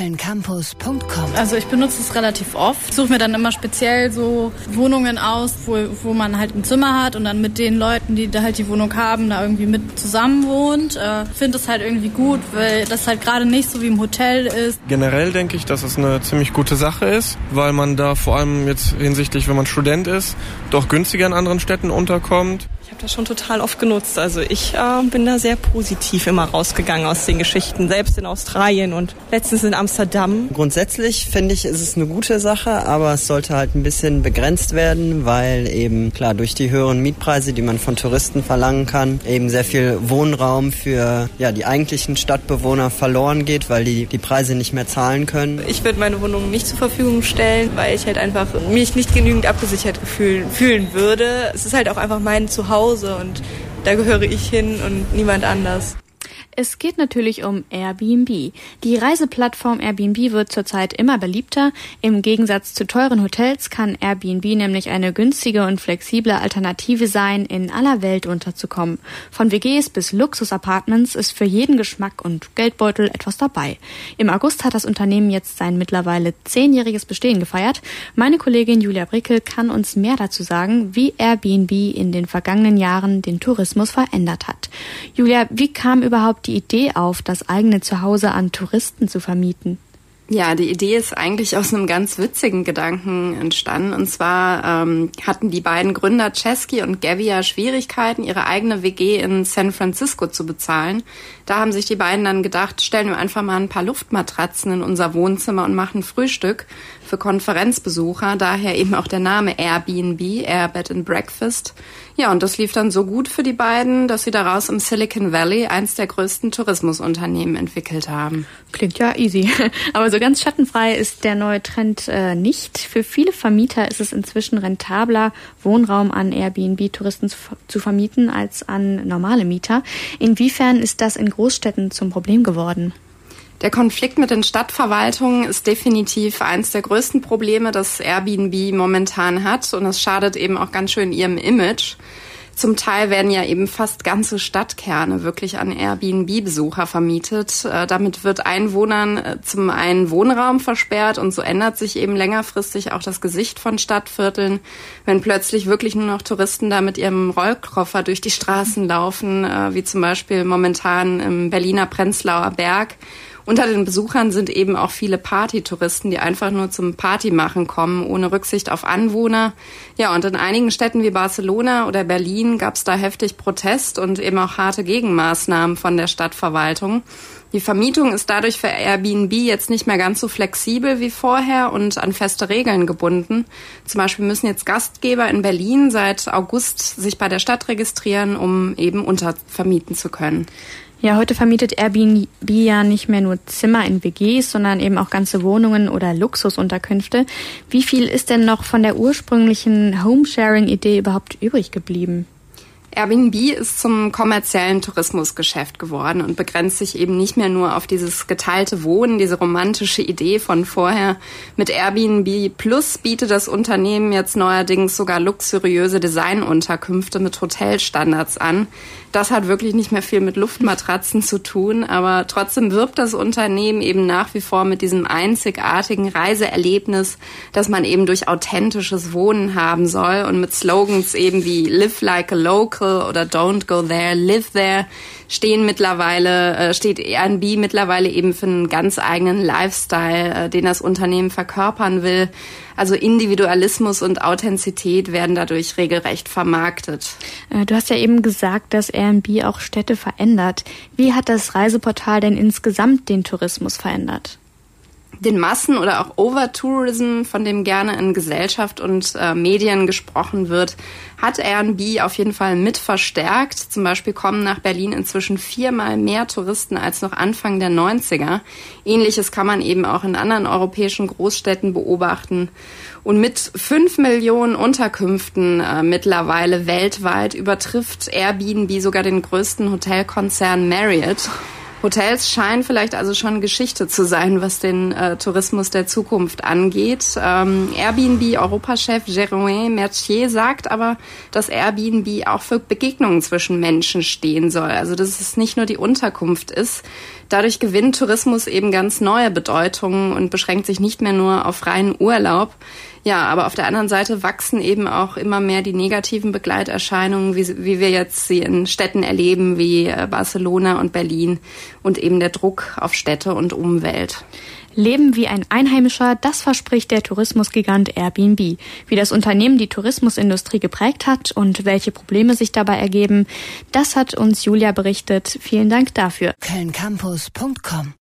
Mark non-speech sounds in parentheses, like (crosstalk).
kölncampus.com. Also ich benutze es relativ oft. Suche mir dann immer speziell so Wohnungen aus, wo, wo man halt ein Zimmer hat und dann mit den Leuten, die da halt die Wohnung haben, da irgendwie mit zusammen wohnt. Äh, Finde es halt irgendwie gut, weil das halt gerade nicht so wie im Hotel ist. Generell denke ich, dass es eine ziemlich gute Sache ist, weil man da vor allem jetzt hinsichtlich, wenn man Student ist, doch günstiger in anderen Städten unterkommt. Ich habe das schon total oft genutzt. Also ich äh, bin da sehr positiv immer rausgegangen aus den Geschichten, selbst in Australien und letztens in Amsterdam. Grundsätzlich finde ich, ist es eine gute Sache, aber es sollte halt ein bisschen begrenzt werden, weil eben klar durch die höheren Mietpreise, die man von Touristen verlangen kann, eben sehr viel Wohnraum für ja, die eigentlichen Stadtbewohner verloren geht, weil die die Preise nicht mehr zahlen können. Ich würde meine Wohnung nicht zur Verfügung stellen, weil ich halt einfach mich nicht genügend abgesichert fühlen, fühlen würde. Es ist halt auch einfach mein Zuhause Hause und da gehöre ich hin und niemand anders. Es geht natürlich um Airbnb. Die Reiseplattform Airbnb wird zurzeit immer beliebter. Im Gegensatz zu teuren Hotels kann Airbnb nämlich eine günstige und flexible Alternative sein, in aller Welt unterzukommen. Von WGs bis Luxusapartments ist für jeden Geschmack und Geldbeutel etwas dabei. Im August hat das Unternehmen jetzt sein mittlerweile zehnjähriges Bestehen gefeiert. Meine Kollegin Julia Brickel kann uns mehr dazu sagen, wie Airbnb in den vergangenen Jahren den Tourismus verändert hat. Julia, wie kam überhaupt Idee auf, das eigene Zuhause an Touristen zu vermieten? Ja, die Idee ist eigentlich aus einem ganz witzigen Gedanken entstanden. Und zwar ähm, hatten die beiden Gründer Chesky und Gavia Schwierigkeiten, ihre eigene WG in San Francisco zu bezahlen. Da haben sich die beiden dann gedacht, stellen wir einfach mal ein paar Luftmatratzen in unser Wohnzimmer und machen Frühstück für Konferenzbesucher. Daher eben auch der Name Airbnb, Air Bed and Breakfast. Ja, und das lief dann so gut für die beiden, dass sie daraus im Silicon Valley eins der größten Tourismusunternehmen entwickelt haben. Klingt ja easy. (laughs) Aber so ganz schattenfrei ist der neue Trend äh, nicht. Für viele Vermieter ist es inzwischen rentabler, Wohnraum an Airbnb-Touristen zu, zu vermieten als an normale Mieter. Inwiefern ist das in Großstädten zum Problem geworden? Der Konflikt mit den Stadtverwaltungen ist definitiv eines der größten Probleme, das Airbnb momentan hat. Und es schadet eben auch ganz schön ihrem Image. Zum Teil werden ja eben fast ganze Stadtkerne wirklich an Airbnb-Besucher vermietet. Äh, damit wird Einwohnern äh, zum einen Wohnraum versperrt und so ändert sich eben längerfristig auch das Gesicht von Stadtvierteln, wenn plötzlich wirklich nur noch Touristen da mit ihrem Rollkoffer durch die Straßen laufen, äh, wie zum Beispiel momentan im Berliner Prenzlauer Berg unter den Besuchern sind eben auch viele Partytouristen, die einfach nur zum Partymachen kommen, ohne Rücksicht auf Anwohner. Ja, und in einigen Städten wie Barcelona oder Berlin gab es da heftig Protest und eben auch harte Gegenmaßnahmen von der Stadtverwaltung. Die Vermietung ist dadurch für Airbnb jetzt nicht mehr ganz so flexibel wie vorher und an feste Regeln gebunden. Zum Beispiel müssen jetzt Gastgeber in Berlin seit August sich bei der Stadt registrieren, um eben untervermieten zu können. Ja, heute vermietet Airbnb ja nicht mehr nur Zimmer in WGs, sondern eben auch ganze Wohnungen oder Luxusunterkünfte. Wie viel ist denn noch von der ursprünglichen Homesharing-Idee überhaupt übrig geblieben? Airbnb ist zum kommerziellen Tourismusgeschäft geworden und begrenzt sich eben nicht mehr nur auf dieses geteilte Wohnen, diese romantische Idee von vorher. Mit Airbnb Plus bietet das Unternehmen jetzt neuerdings sogar luxuriöse Designunterkünfte mit Hotelstandards an. Das hat wirklich nicht mehr viel mit Luftmatratzen zu tun, aber trotzdem wirbt das Unternehmen eben nach wie vor mit diesem einzigartigen Reiseerlebnis, das man eben durch authentisches Wohnen haben soll und mit Slogans eben wie Live like a local oder Don't go there, live there stehen mittlerweile, äh, steht Airbnb mittlerweile eben für einen ganz eigenen Lifestyle, äh, den das Unternehmen verkörpern will. Also Individualismus und Authentizität werden dadurch regelrecht vermarktet. Äh, du hast ja eben gesagt, dass Airbnb auch Städte verändert. Wie hat das Reiseportal denn insgesamt den Tourismus verändert? Den Massen- oder auch Overtourism, von dem gerne in Gesellschaft und äh, Medien gesprochen wird, hat Airbnb auf jeden Fall mit verstärkt. Zum Beispiel kommen nach Berlin inzwischen viermal mehr Touristen als noch Anfang der 90er. Ähnliches kann man eben auch in anderen europäischen Großstädten beobachten. Und mit fünf Millionen Unterkünften äh, mittlerweile weltweit übertrifft Airbnb sogar den größten Hotelkonzern Marriott. Hotels scheinen vielleicht also schon Geschichte zu sein, was den äh, Tourismus der Zukunft angeht. Ähm, Airbnb-Europachef Jérôme Mercier sagt aber, dass Airbnb auch für Begegnungen zwischen Menschen stehen soll. Also dass es nicht nur die Unterkunft ist, Dadurch gewinnt Tourismus eben ganz neue Bedeutungen und beschränkt sich nicht mehr nur auf reinen Urlaub. Ja, aber auf der anderen Seite wachsen eben auch immer mehr die negativen Begleiterscheinungen, wie, wie wir jetzt sie in Städten erleben, wie äh, Barcelona und Berlin und eben der Druck auf Städte und Umwelt. Leben wie ein Einheimischer, das verspricht der Tourismusgigant Airbnb. Wie das Unternehmen die Tourismusindustrie geprägt hat und welche Probleme sich dabei ergeben, das hat uns Julia berichtet. Vielen Dank dafür. Kölncampus.com